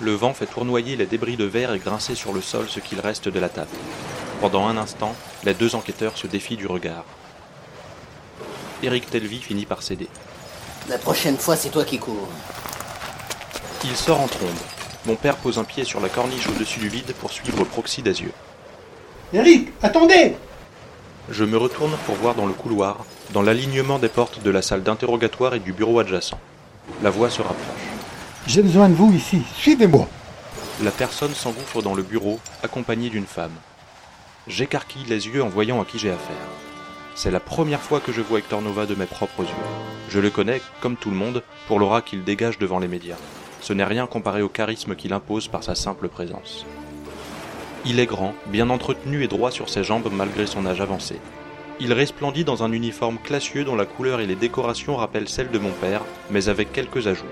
Le vent fait tournoyer les débris de verre et grincer sur le sol ce qu'il reste de la table. Pendant un instant, les deux enquêteurs se défient du regard. Eric Telvy finit par céder. La prochaine fois, c'est toi qui cours. Il sort en trombe. Mon père pose un pied sur la corniche au-dessus du vide pour suivre Proxy des yeux. Eric, attendez Je me retourne pour voir dans le couloir, dans l'alignement des portes de la salle d'interrogatoire et du bureau adjacent. La voix se rapproche. J'ai besoin de vous ici, suivez-moi. La personne s'engouffre dans le bureau, accompagnée d'une femme. J'écarquille les yeux en voyant à qui j'ai affaire. C'est la première fois que je vois Hector Nova de mes propres yeux. Je le connais, comme tout le monde, pour l'aura qu'il dégage devant les médias. Ce n'est rien comparé au charisme qu'il impose par sa simple présence. Il est grand, bien entretenu et droit sur ses jambes malgré son âge avancé. Il resplendit dans un uniforme classieux dont la couleur et les décorations rappellent celles de mon père, mais avec quelques ajouts.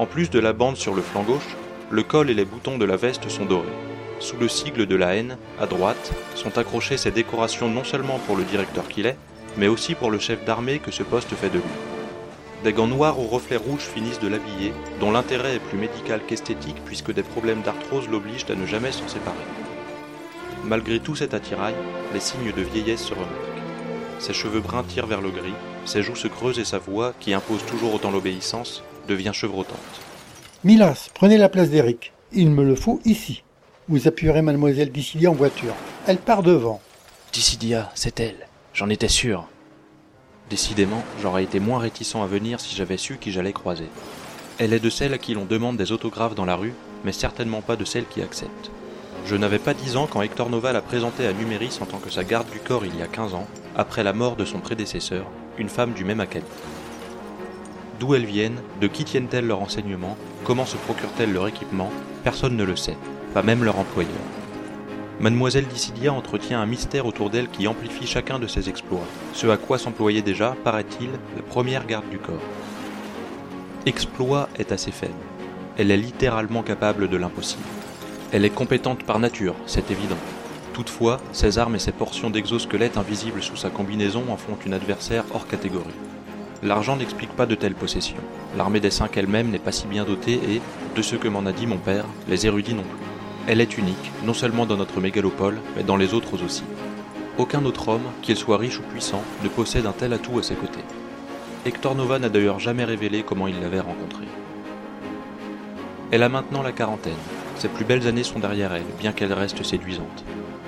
En plus de la bande sur le flanc gauche, le col et les boutons de la veste sont dorés. Sous le sigle de la haine, à droite, sont accrochées ces décorations non seulement pour le directeur qu'il est, mais aussi pour le chef d'armée que ce poste fait de lui. Des gants noirs aux reflets rouges finissent de l'habiller, dont l'intérêt est plus médical qu'esthétique puisque des problèmes d'arthrose l'obligent à ne jamais s'en séparer. Malgré tout cet attirail, les signes de vieillesse se remarquent. Ses cheveux bruns tirent vers le gris, ses joues se creusent et sa voix, qui impose toujours autant l'obéissance, devient chevrotante. Milas, prenez la place d'Eric. Il me le faut ici. Vous appuierez mademoiselle Dissidia en voiture. Elle part devant. Dissidia, c'est elle. J'en étais sûr. Décidément, j'aurais été moins réticent à venir si j'avais su qui j'allais croiser. Elle est de celles à qui l'on demande des autographes dans la rue, mais certainement pas de celles qui acceptent. Je n'avais pas dix ans quand Hector Nova l'a présentée à Numéris en tant que sa garde du corps il y a 15 ans, après la mort de son prédécesseur, une femme du même acabit. D'où elles viennent, de qui tiennent-elles leur enseignement, comment se procurent-elles leur équipement, personne ne le sait, pas même leur employeur. Mademoiselle Dissidia entretient un mystère autour d'elle qui amplifie chacun de ses exploits, ce à quoi s'employait déjà, paraît-il, la première garde du corps. Exploit est assez faible. Elle est littéralement capable de l'impossible. Elle est compétente par nature, c'est évident. Toutefois, ses armes et ses portions d'exosquelette invisibles sous sa combinaison en font une adversaire hors catégorie. L'argent n'explique pas de telles possessions. L'armée des cinq elle-même n'est pas si bien dotée et, de ce que m'en a dit mon père, les érudits non plus. Elle est unique, non seulement dans notre mégalopole, mais dans les autres aussi. Aucun autre homme, qu'il soit riche ou puissant, ne possède un tel atout à ses côtés. Hector Nova n'a d'ailleurs jamais révélé comment il l'avait rencontrée. Elle a maintenant la quarantaine. Ses plus belles années sont derrière elle, bien qu'elle reste séduisante.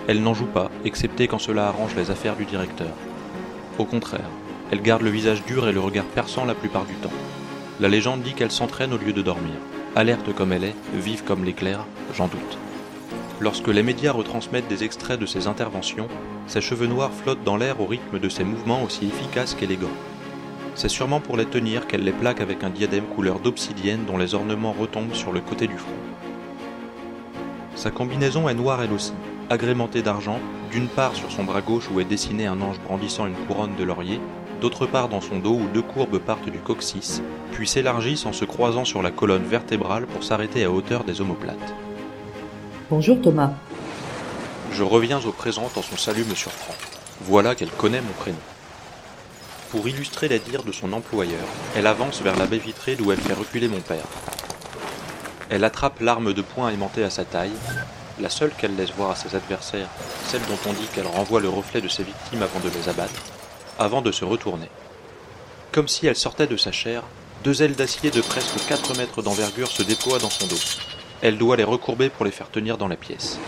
Elle n'en joue pas, excepté quand cela arrange les affaires du directeur. Au contraire, elle garde le visage dur et le regard perçant la plupart du temps. La légende dit qu'elle s'entraîne au lieu de dormir. Alerte comme elle est, vive comme l'éclair, j'en doute. Lorsque les médias retransmettent des extraits de ses interventions, ses cheveux noirs flottent dans l'air au rythme de ses mouvements aussi efficaces qu'élégants. C'est sûrement pour les tenir qu'elle les plaque avec un diadème couleur d'obsidienne dont les ornements retombent sur le côté du front. Sa combinaison est noire elle aussi, agrémentée d'argent, d'une part sur son bras gauche où est dessiné un ange brandissant une couronne de laurier, d'autre part dans son dos où deux courbes partent du coccyx, puis s'élargissent en se croisant sur la colonne vertébrale pour s'arrêter à hauteur des omoplates. Bonjour Thomas. Je reviens au présent quand son salut me surprend. Voilà qu'elle connaît mon prénom. Pour illustrer les dires de son employeur, elle avance vers la baie vitrée d'où elle fait reculer mon père. Elle attrape l'arme de poing aimantée à sa taille, la seule qu'elle laisse voir à ses adversaires, celle dont on dit qu'elle renvoie le reflet de ses victimes avant de les abattre, avant de se retourner. Comme si elle sortait de sa chair, deux ailes d'acier de presque 4 mètres d'envergure se déploient dans son dos. Elle doit les recourber pour les faire tenir dans la pièce.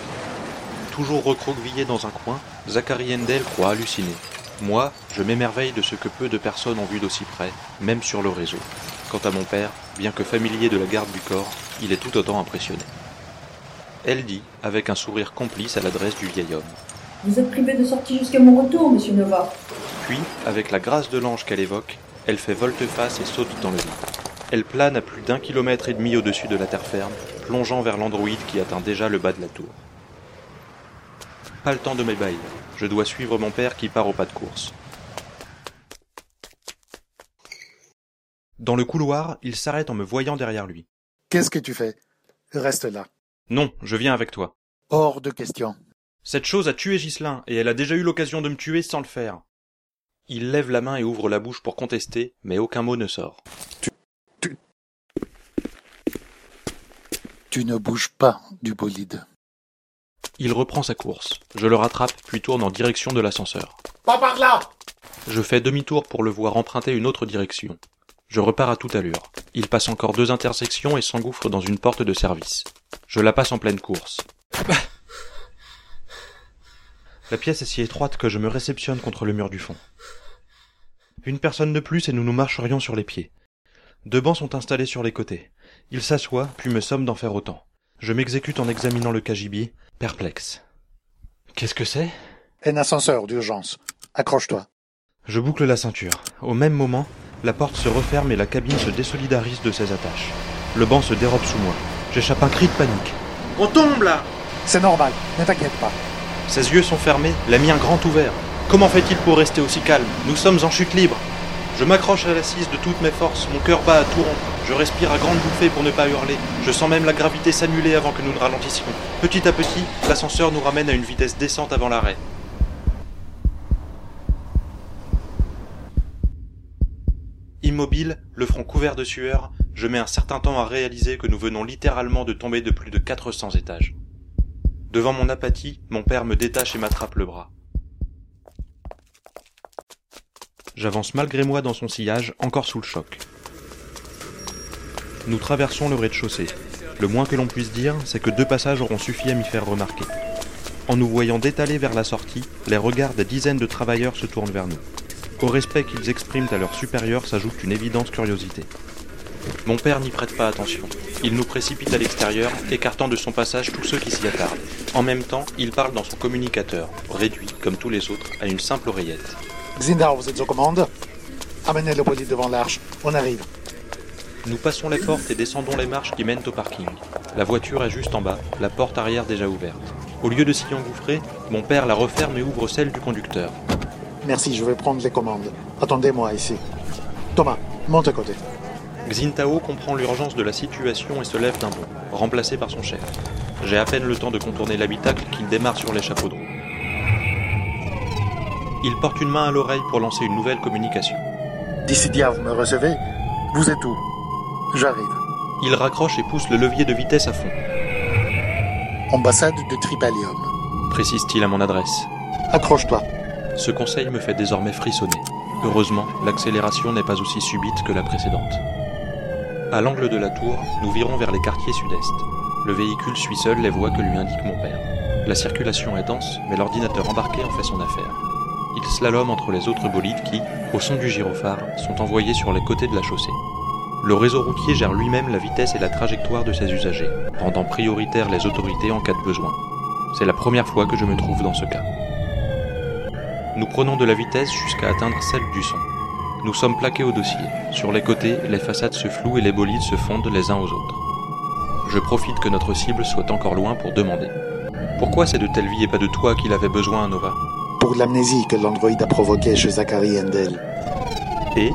Toujours recroquevillé dans un coin, Zachary Endel croit halluciner. Moi, je m'émerveille de ce que peu de personnes ont vu d'aussi près, même sur le réseau. Quant à mon père, bien que familier de la garde du corps, il est tout autant impressionné. Elle dit, avec un sourire complice à l'adresse du vieil homme. Vous êtes privé de sortie jusqu'à mon retour, monsieur Nova. Puis, avec la grâce de l'ange qu'elle évoque, elle fait volte-face et saute dans le vide. Elle plane à plus d'un kilomètre et demi au-dessus de la terre ferme, plongeant vers l'androïde qui atteint déjà le bas de la tour. Pas le temps de m'ébahir. Je dois suivre mon père qui part au pas de course. Dans le couloir, il s'arrête en me voyant derrière lui. Qu'est-ce que tu fais? Reste là. Non, je viens avec toi. Hors de question. Cette chose a tué Ghislain, et elle a déjà eu l'occasion de me tuer sans le faire. Il lève la main et ouvre la bouche pour contester, mais aucun mot ne sort. Tu ne bouges pas du bolide. Il reprend sa course. Je le rattrape, puis tourne en direction de l'ascenseur. Pas par là Je fais demi-tour pour le voir emprunter une autre direction. Je repars à toute allure. Il passe encore deux intersections et s'engouffre dans une porte de service. Je la passe en pleine course. La pièce est si étroite que je me réceptionne contre le mur du fond. Une personne de plus et nous nous marcherions sur les pieds. Deux bancs sont installés sur les côtés. Il s'assoit, puis me somme d'en faire autant. Je m'exécute en examinant le cagibi, perplexe. Qu'est-ce que c'est? Un ascenseur d'urgence. Accroche-toi. Je boucle la ceinture. Au même moment, la porte se referme et la cabine se désolidarise de ses attaches. Le banc se dérobe sous moi. J'échappe un cri de panique. On tombe là C'est normal, ne t'inquiète pas. Ses yeux sont fermés, la mienne grand ouvert. Comment fait-il pour rester aussi calme Nous sommes en chute libre. Je m'accroche à l'assise de toutes mes forces, mon cœur bat à tout rompre. Je respire à grande bouffée pour ne pas hurler. Je sens même la gravité s'annuler avant que nous ne ralentissions. Petit à petit, l'ascenseur nous ramène à une vitesse décente avant l'arrêt. Immobile, le front couvert de sueur, je mets un certain temps à réaliser que nous venons littéralement de tomber de plus de 400 étages. Devant mon apathie, mon père me détache et m'attrape le bras. J'avance malgré moi dans son sillage, encore sous le choc. Nous traversons le rez-de-chaussée. Le moins que l'on puisse dire, c'est que deux passages auront suffi à m'y faire remarquer. En nous voyant détaler vers la sortie, les regards des dizaines de travailleurs se tournent vers nous. Au respect qu'ils expriment à leurs supérieurs s'ajoute une évidente curiosité. Mon père n'y prête pas attention. Il nous précipite à l'extérieur, écartant de son passage tous ceux qui s'y attardent. En même temps, il parle dans son communicateur, réduit, comme tous les autres, à une simple oreillette. Xindar, vous êtes aux commandes Amenez le devant l'arche. On arrive. Nous passons les portes et descendons les marches qui mènent au parking. La voiture est juste en bas, la porte arrière déjà ouverte. Au lieu de s'y engouffrer, mon père la referme et ouvre celle du conducteur. Merci, je vais prendre les commandes. Attendez-moi ici. Thomas, monte à côté. Xintao comprend l'urgence de la situation et se lève d'un bond, remplacé par son chef. J'ai à peine le temps de contourner l'habitacle qu'il démarre sur l'échafaudron. Il porte une main à l'oreille pour lancer une nouvelle communication. Dissidia, vous me recevez? Vous êtes où? J'arrive. Il raccroche et pousse le levier de vitesse à fond, Ambassade de Tripalium. précise-t-il à mon adresse. Accroche-toi. Ce conseil me fait désormais frissonner. Heureusement, l'accélération n'est pas aussi subite que la précédente. À l'angle de la tour, nous virons vers les quartiers sud-est. Le véhicule suit seul les voies que lui indique mon père. La circulation est dense, mais l'ordinateur embarqué en fait son affaire. Il slalome entre les autres bolides qui, au son du gyrophare, sont envoyés sur les côtés de la chaussée. Le réseau routier gère lui-même la vitesse et la trajectoire de ses usagers, rendant prioritaires les autorités en cas de besoin. C'est la première fois que je me trouve dans ce cas. Nous prenons de la vitesse jusqu'à atteindre celle du son. Nous sommes plaqués au dossier. Sur les côtés, les façades se flouent et les bolides se fondent les uns aux autres. Je profite que notre cible soit encore loin pour demander. Pourquoi c'est de telle vie et pas de toi qu'il avait besoin, Nova? Pour l'amnésie que l'androïde a provoquée chez Zachary Endel. Et?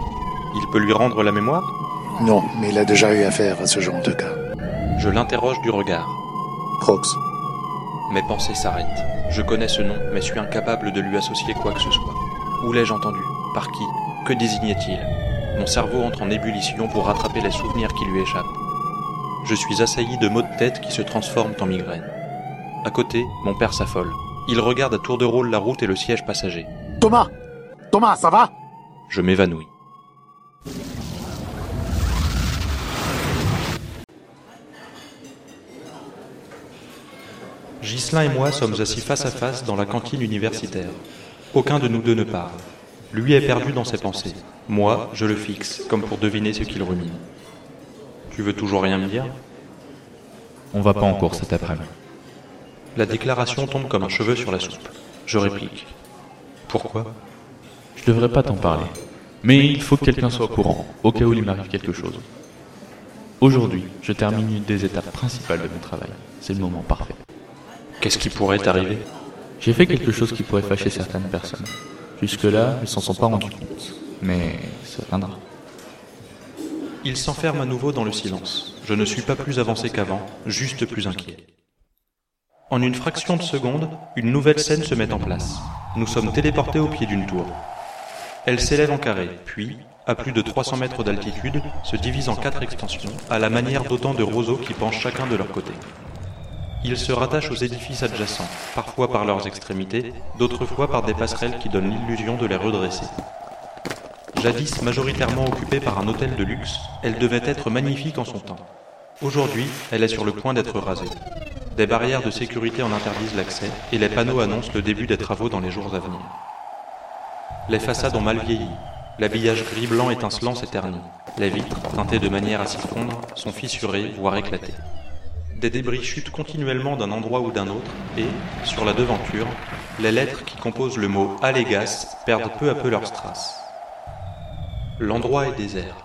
Il peut lui rendre la mémoire? Non, mais il a déjà eu affaire à ce genre de cas. Je l'interroge du regard. Prox. Mes pensées s'arrêtent. Je connais ce nom, mais suis incapable de lui associer quoi que ce soit. Où l'ai-je entendu? Par qui? Que désignait-il Mon cerveau entre en ébullition pour rattraper les souvenirs qui lui échappent. Je suis assailli de maux de tête qui se transforment en migraine. À côté, mon père s'affole. Il regarde à tour de rôle la route et le siège passager. Thomas Thomas, ça va? Je m'évanouis. Ghislain et moi sommes assis face à face dans la cantine universitaire. Aucun de nous deux ne parle. Lui est perdu dans ses pensées. Moi, je le fixe, comme pour deviner ce qu'il rumine. Tu veux toujours rien me dire? On va pas en cours cet après-midi. La déclaration tombe comme un cheveu sur la soupe. Je réplique. Pourquoi? Je devrais pas t'en parler. Mais il faut que quelqu'un soit au courant, au cas où il m'arrive quelque chose. Aujourd'hui, je termine une des étapes principales de mon travail. C'est le moment parfait. Qu'est-ce qui pourrait t'arriver? J'ai fait quelque chose qui pourrait fâcher certaines personnes. Jusque-là, elles s'en sont pas rendues compte. Mais ça viendra. Il s'enferme à nouveau dans le silence. Je ne suis pas plus avancé qu'avant, juste plus inquiet. En une fraction de seconde, une nouvelle scène se met en place. Nous sommes téléportés au pied d'une tour. Elle s'élève en carré, puis, à plus de 300 mètres d'altitude, se divise en quatre extensions, à la manière d'autant de roseaux qui penchent chacun de leur côté. Ils se rattachent aux édifices adjacents, parfois par leurs extrémités, d'autres fois par des passerelles qui donnent l'illusion de les redresser. Jadis majoritairement occupée par un hôtel de luxe, elle devait être magnifique en son temps. Aujourd'hui, elle est sur le point d'être rasée. Des barrières de sécurité en interdisent l'accès et les panneaux annoncent le début des travaux dans les jours à venir. Les façades ont mal vieilli. L'habillage gris-blanc étincelant s'est terni. Les vitres, teintées de manière à s'y fondre, sont fissurées, voire éclatées. Des débris chutent continuellement d'un endroit ou d'un autre et, sur la devanture, les lettres qui composent le mot Allégas perdent peu à peu leurs strass. L'endroit est désert.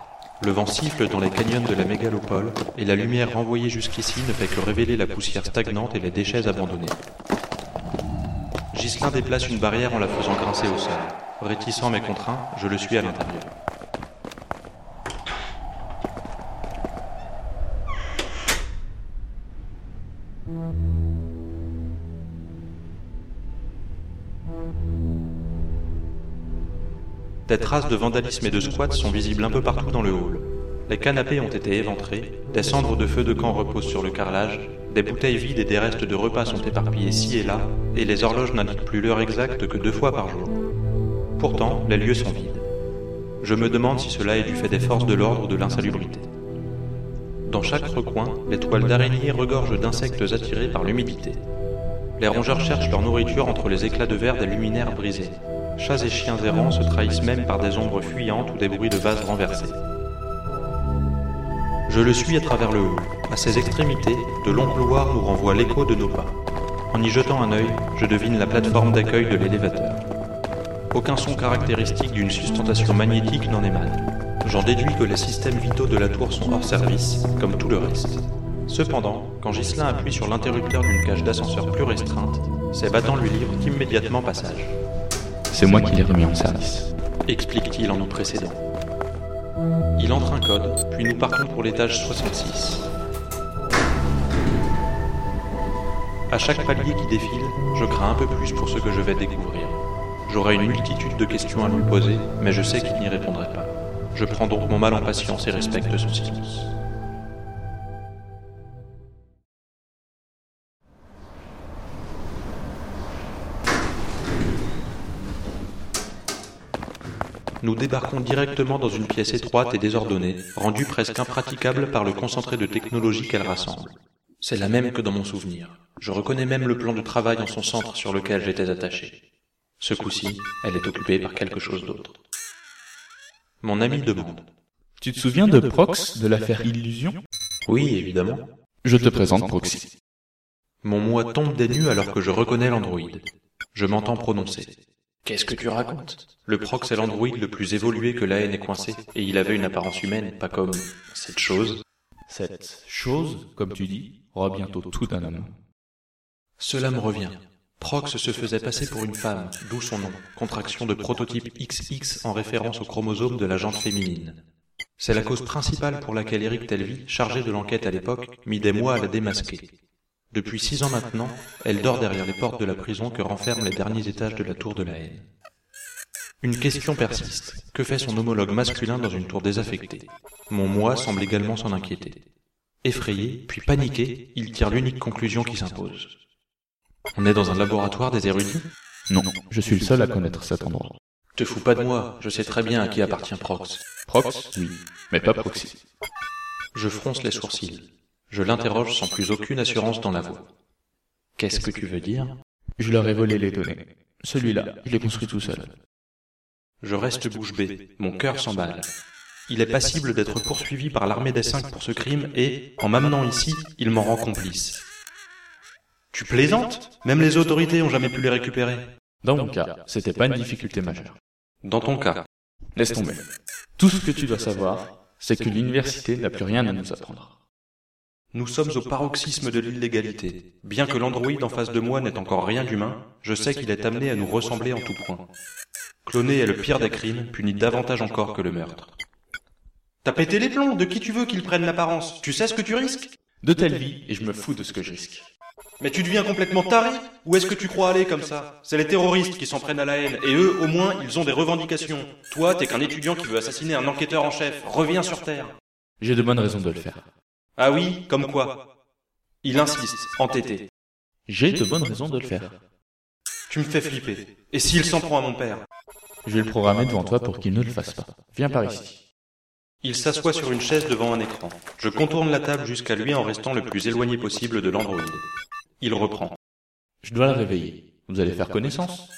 Le vent siffle dans les canyons de la mégalopole et la lumière renvoyée jusqu'ici ne fait que révéler la poussière stagnante et les déchets abandonnés. Ghislain déplace une barrière en la faisant grincer au sol. Réticent mais contraint, je le suis à l'intérieur. Des traces de vandalisme et de squat sont visibles un peu partout dans le hall. Les canapés ont été éventrés, des cendres de feu de camp reposent sur le carrelage, des bouteilles vides et des restes de repas sont éparpillés ci et là, et les horloges n'indiquent plus l'heure exacte que deux fois par jour. Pourtant, les lieux sont vides. Je me demande si cela est du fait des forces de l'ordre ou de l'insalubrité. Dans chaque recoin, les toiles d'araignée regorgent d'insectes attirés par l'humidité. Les rongeurs cherchent leur nourriture entre les éclats de verre des luminaires brisés. Chats et chiens errants se trahissent même par des ombres fuyantes ou des bruits de vases renversés. Je le suis à travers le hall. À ses extrémités, de longs couloirs nous renvoient l'écho de nos pas. En y jetant un œil, je devine la plateforme d'accueil de l'élévateur. Aucun son caractéristique d'une sustentation magnétique n'en émane. J'en déduis que les systèmes vitaux de la tour sont hors service, comme tout le reste. Cependant, quand Ghislain appuie sur l'interrupteur d'une cage d'ascenseur plus restreinte, ses battants lui livrent immédiatement passage. C'est moi qui l'ai remis en service. Explique-t-il en nous précédant. Il entre un code, puis nous partons pour l'étage 66. À chaque palier qui défile, je crains un peu plus pour ce que je vais découvrir. J'aurai une multitude de questions à lui poser, mais je sais qu'il n'y répondrait pas. Je prends donc mon mal en patience et respecte son silence. Nous débarquons directement dans une pièce étroite et désordonnée, rendue presque impraticable par le concentré de technologie qu'elle rassemble. C'est la même que dans mon souvenir. Je reconnais même le plan de travail en son centre sur lequel j'étais attaché. Ce coup-ci, elle est occupée par quelque chose d'autre. Mon ami demande. Tu te souviens de Prox, de l'affaire Illusion? Oui, évidemment. Je te présente Proxy. Mon moi tombe des nues alors que je reconnais l'androïde. Je m'entends prononcer. Qu'est-ce que tu racontes Le prox est l'androïde le plus évolué que la haine ait coincé, et il avait une apparence humaine, pas comme cette chose. Cette chose, comme tu dis, aura bientôt tout un homme. Cela me revient. Prox se faisait passer pour une femme, d'où son nom, contraction de prototype XX en référence au chromosome de la jante féminine. C'est la cause principale pour laquelle Eric Telvy, chargé de l'enquête à l'époque, mit des mois à la démasquer. Depuis six ans maintenant, elle dort derrière les portes de la prison que renferment les derniers étages de la tour de la haine. Une question persiste. Que fait son homologue masculin dans une tour désaffectée? Mon moi semble également s'en inquiéter. Effrayé, puis paniqué, il tire l'unique conclusion qui s'impose. On est dans un laboratoire des érudits? Non, je suis le seul à connaître cet endroit. Te fous pas de moi, je sais très bien à qui appartient Prox. Prox, oui, mais pas Proxy. Je fronce les sourcils. Je l'interroge sans plus aucune assurance dans la voix. Qu'est-ce que tu veux dire Je leur ai volé les données. Celui-là, je l'ai construit tout seul. Je reste bouche bée, mon cœur s'emballe. Il est passible d'être poursuivi par l'armée des cinq pour ce crime et, en m'amenant ici, il m'en rend complice. Tu plaisantes Même les autorités ont jamais pu les récupérer. Dans mon cas, c'était pas une difficulté majeure. Dans ton cas, Laisse tomber. Tout ce que tu dois savoir, c'est que l'université n'a plus rien à nous apprendre. Nous sommes au paroxysme de l'illégalité. Bien que l'androïde en face de moi n'ait encore rien d'humain, je sais qu'il est amené à nous ressembler en tout point. Cloner est le pire des crimes, puni davantage encore que le meurtre. T'as pété les plombs, de qui tu veux qu'il prenne l'apparence? Tu sais ce que tu risques? De telle vie, et je me fous de ce que je risque. Mais tu deviens complètement taré? Où est-ce que tu crois aller comme ça? C'est les terroristes qui s'en prennent à la haine, et eux, au moins, ils ont des revendications. Toi, t'es qu'un étudiant qui veut assassiner un enquêteur en chef. Reviens sur Terre. J'ai de bonnes raisons de le faire. Ah oui, comme quoi Il insiste, entêté. J'ai de bonnes raisons de le faire. Tu me fais flipper. Et s'il s'en prend à mon père? Je vais le programmer devant toi pour qu'il ne le fasse pas. Viens par ici. Il s'assoit sur une chaise devant un écran. Je contourne la table jusqu'à lui en restant le plus éloigné possible de l'androïde. Il reprend. Je dois le réveiller. Vous allez faire connaissance?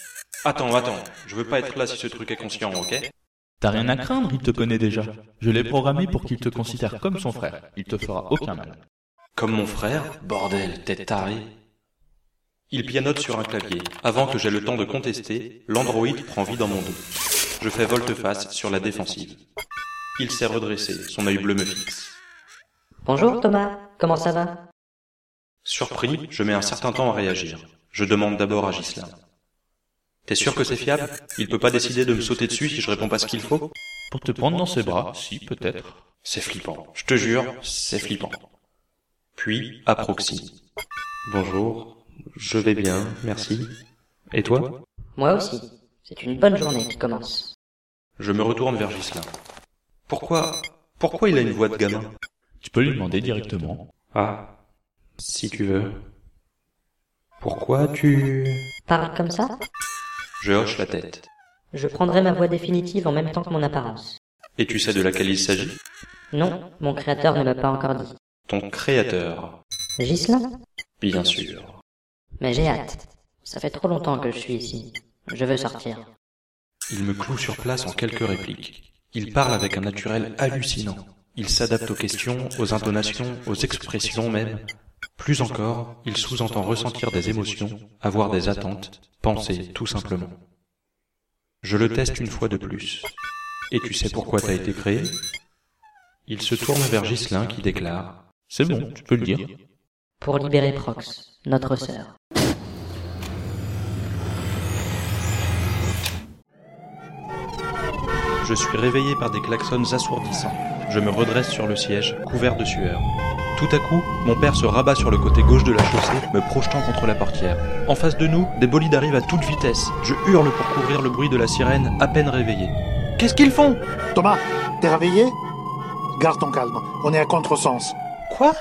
Attends, attends, je veux pas être là si ce truc est conscient, ok? T'as rien à craindre, il te connaît déjà. Je l'ai programmé pour qu'il te considère comme son frère. Il te fera aucun mal. Comme mon frère Bordel, tête tarée. Il pianote sur un clavier. Avant que j'aie le temps de contester, l'androïde prend vie dans mon dos. Je fais volte-face sur la défensive. Il s'est redressé, son œil bleu me fixe. Bonjour Thomas, comment ça va? Surpris, je mets un certain temps à réagir. Je demande d'abord à Ghislain. T'es sûr que c'est fiable? Il peut pas décider de me sauter dessus si je réponds pas ce qu'il faut? Pour te prendre dans ses bras, si, peut-être. C'est flippant. Je te jure, c'est flippant. Puis, à proxy. Bonjour, je vais bien, merci. Et toi? Moi aussi. C'est une bonne journée qui commence. Je me retourne vers Ghislain. Pourquoi Pourquoi il a une voix de gamin? Tu peux lui demander directement. Ah, si tu veux. Pourquoi tu... Parle comme ça? Je hoche la tête. Je prendrai ma voix définitive en même temps que mon apparence. Et tu sais de laquelle il s'agit? Non, mon créateur ne m'a pas encore dit. Ton créateur. Ghislain? Bien sûr. Mais j'ai hâte. Ça fait trop longtemps que je suis ici. Je veux sortir. Il me cloue sur place en quelques répliques. Il parle avec un naturel hallucinant. Il s'adapte aux questions, aux intonations, aux expressions même. Plus encore, il sous-entend ressentir des émotions, avoir des attentes, penser tout simplement. Je le teste une fois de plus. Et tu sais pourquoi t'as été créé Il se tourne vers Ghislain qui déclare C'est bon, tu peux le dire. Pour libérer Prox, notre sœur. Je suis réveillé par des klaxons assourdissants. Je me redresse sur le siège, couvert de sueur. Tout à coup, mon père se rabat sur le côté gauche de la chaussée, me projetant contre la portière. En face de nous, des bolides arrivent à toute vitesse. Je hurle pour couvrir le bruit de la sirène, à peine réveillé. Qu'est-ce qu'ils font? Thomas, t'es réveillé? Garde ton calme, on est à contresens. Quoi?